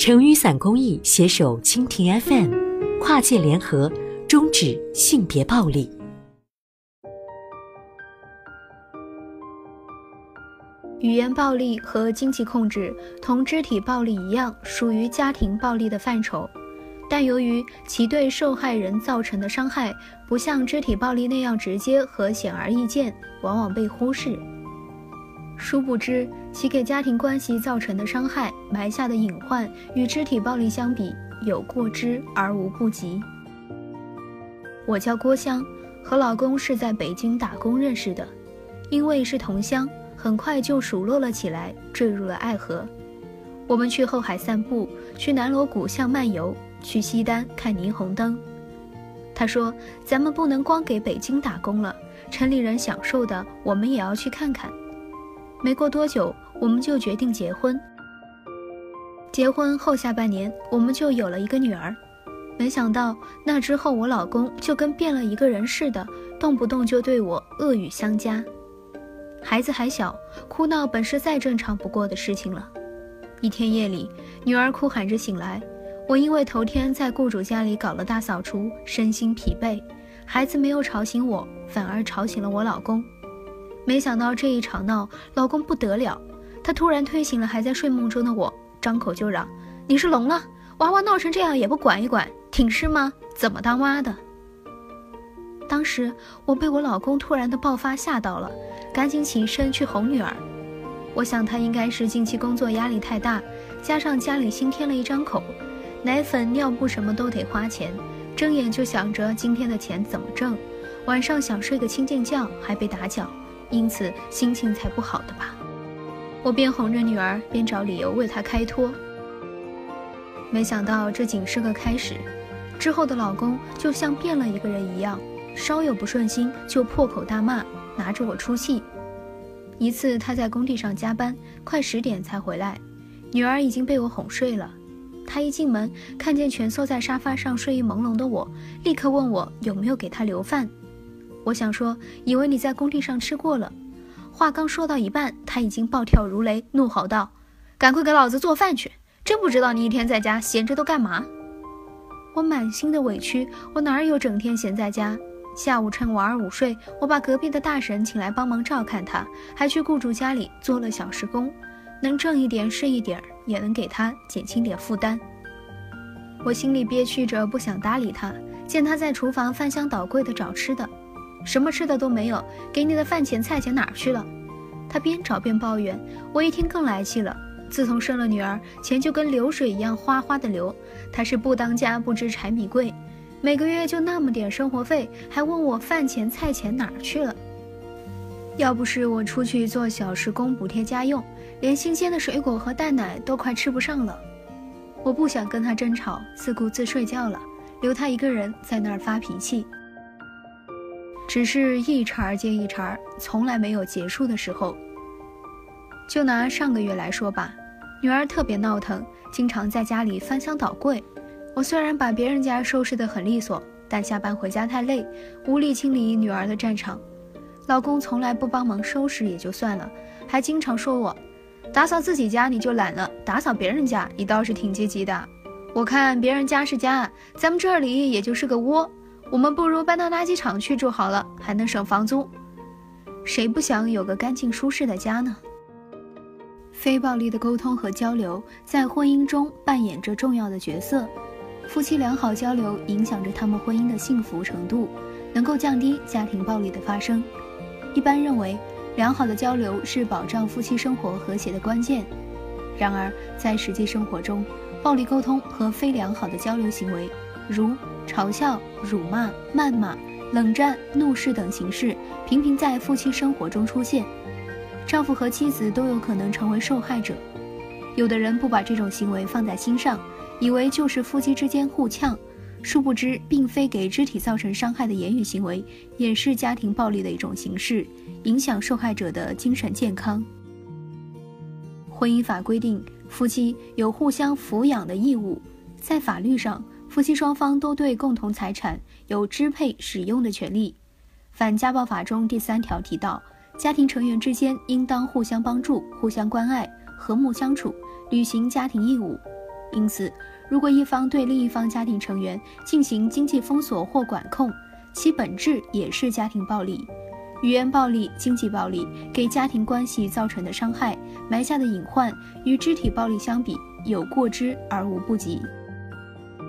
成雨伞公益携手蜻蜓 FM，跨界联合，终止性别暴力。语言暴力和经济控制同肢体暴力一样，属于家庭暴力的范畴，但由于其对受害人造成的伤害不像肢体暴力那样直接和显而易见，往往被忽视。殊不知，其给家庭关系造成的伤害埋下的隐患，与肢体暴力相比，有过之而无不及。我叫郭香，和老公是在北京打工认识的，因为是同乡。很快就熟络了起来，坠入了爱河。我们去后海散步，去南锣鼓巷漫游，去西单看霓虹灯。他说：“咱们不能光给北京打工了，城里人享受的，我们也要去看看。”没过多久，我们就决定结婚。结婚后下半年，我们就有了一个女儿。没想到那之后，我老公就跟变了一个人似的，动不动就对我恶语相加。孩子还小，哭闹本是再正常不过的事情了。一天夜里，女儿哭喊着醒来，我因为头天在雇主家里搞了大扫除，身心疲惫，孩子没有吵醒我，反而吵醒了我老公。没想到这一吵闹，老公不得了，他突然推醒了还在睡梦中的我，张口就嚷：“你是聋了？娃娃闹成这样也不管一管，挺尸吗？怎么当妈的？”当时我被我老公突然的爆发吓到了，赶紧起身去哄女儿。我想他应该是近期工作压力太大，加上家里新添了一张口，奶粉、尿布什么都得花钱，睁眼就想着今天的钱怎么挣，晚上想睡个清静觉还被打搅，因此心情才不好的吧。我边哄着女儿边找理由为她开脱。没想到这仅是个开始，之后的老公就像变了一个人一样。稍有不顺心就破口大骂，拿着我出气。一次他在工地上加班，快十点才回来，女儿已经被我哄睡了。他一进门看见蜷缩在沙发上睡意朦胧的我，立刻问我有没有给他留饭。我想说，以为你在工地上吃过了。话刚说到一半，他已经暴跳如雷，怒吼道：“赶快给老子做饭去！真不知道你一天在家闲着都干嘛！”我满心的委屈，我哪有整天闲在家？下午趁娃儿午睡，我把隔壁的大婶请来帮忙照看他，还去雇主家里做了小时工，能挣一点是一点，也能给他减轻点负担。我心里憋屈着，不想搭理他。见他在厨房翻箱倒柜的找吃的，什么吃的都没有，给你的饭钱菜钱哪儿去了？他边找边抱怨，我一听更来气了。自从生了女儿，钱就跟流水一样哗哗的流，他是不当家不知柴米贵。每个月就那么点生活费，还问我饭钱菜钱哪儿去了？要不是我出去做小时工补贴家用，连新鲜的水果和蛋奶都快吃不上了。我不想跟他争吵，自顾自睡觉了，留他一个人在那儿发脾气。只是一茬接一茬，从来没有结束的时候。就拿上个月来说吧，女儿特别闹腾，经常在家里翻箱倒柜。我虽然把别人家收拾得很利索，但下班回家太累，无力清理女儿的战场。老公从来不帮忙收拾也就算了，还经常说我打扫自己家你就懒了，打扫别人家你倒是挺积极的。我看别人家是家，咱们这里也就是个窝，我们不如搬到垃圾场去住好了，还能省房租。谁不想有个干净舒适的家呢？非暴力的沟通和交流在婚姻中扮演着重要的角色。夫妻良好交流影响着他们婚姻的幸福程度，能够降低家庭暴力的发生。一般认为，良好的交流是保障夫妻生活和谐的关键。然而，在实际生活中，暴力沟通和非良好的交流行为，如嘲笑、辱骂、谩骂、冷战、怒视等形式，频频在夫妻生活中出现。丈夫和妻子都有可能成为受害者。有的人不把这种行为放在心上。以为就是夫妻之间互呛，殊不知并非给肢体造成伤害的言语行为，也是家庭暴力的一种形式，影响受害者的精神健康。婚姻法规定，夫妻有互相抚养的义务，在法律上，夫妻双方都对共同财产有支配使用的权利。反家暴法中第三条提到，家庭成员之间应当互相帮助、互相关爱、和睦相处，履行家庭义务。因此，如果一方对另一方家庭成员进行经济封锁或管控，其本质也是家庭暴力。语言暴力、经济暴力给家庭关系造成的伤害、埋下的隐患，与肢体暴力相比，有过之而无不及。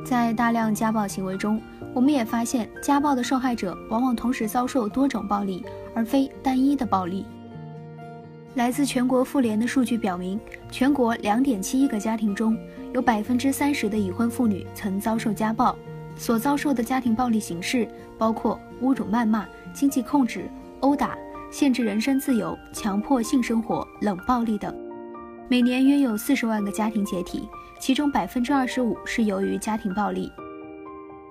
在大量家暴行为中，我们也发现，家暴的受害者往往同时遭受多种暴力，而非单一的暴力。来自全国妇联的数据表明，全国两点七亿个家庭中有百分之三十的已婚妇女曾遭受家暴，所遭受的家庭暴力形式包括侮辱、谩骂、经济控制。殴打、限制人身自由、强迫性生活、冷暴力等，每年约有四十万个家庭解体，其中百分之二十五是由于家庭暴力。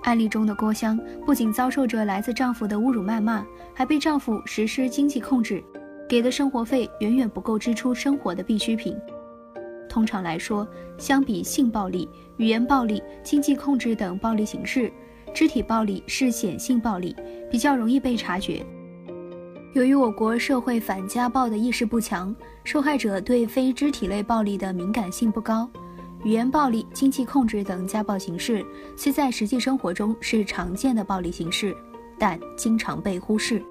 案例中的郭香不仅遭受着来自丈夫的侮辱谩骂，还被丈夫实施经济控制，给的生活费远远不够支出生活的必需品。通常来说，相比性暴力、语言暴力、经济控制等暴力形式，肢体暴力是显性暴力，比较容易被察觉。由于我国社会反家暴的意识不强，受害者对非肢体类暴力的敏感性不高，语言暴力、经济控制等家暴形式虽在实际生活中是常见的暴力形式，但经常被忽视。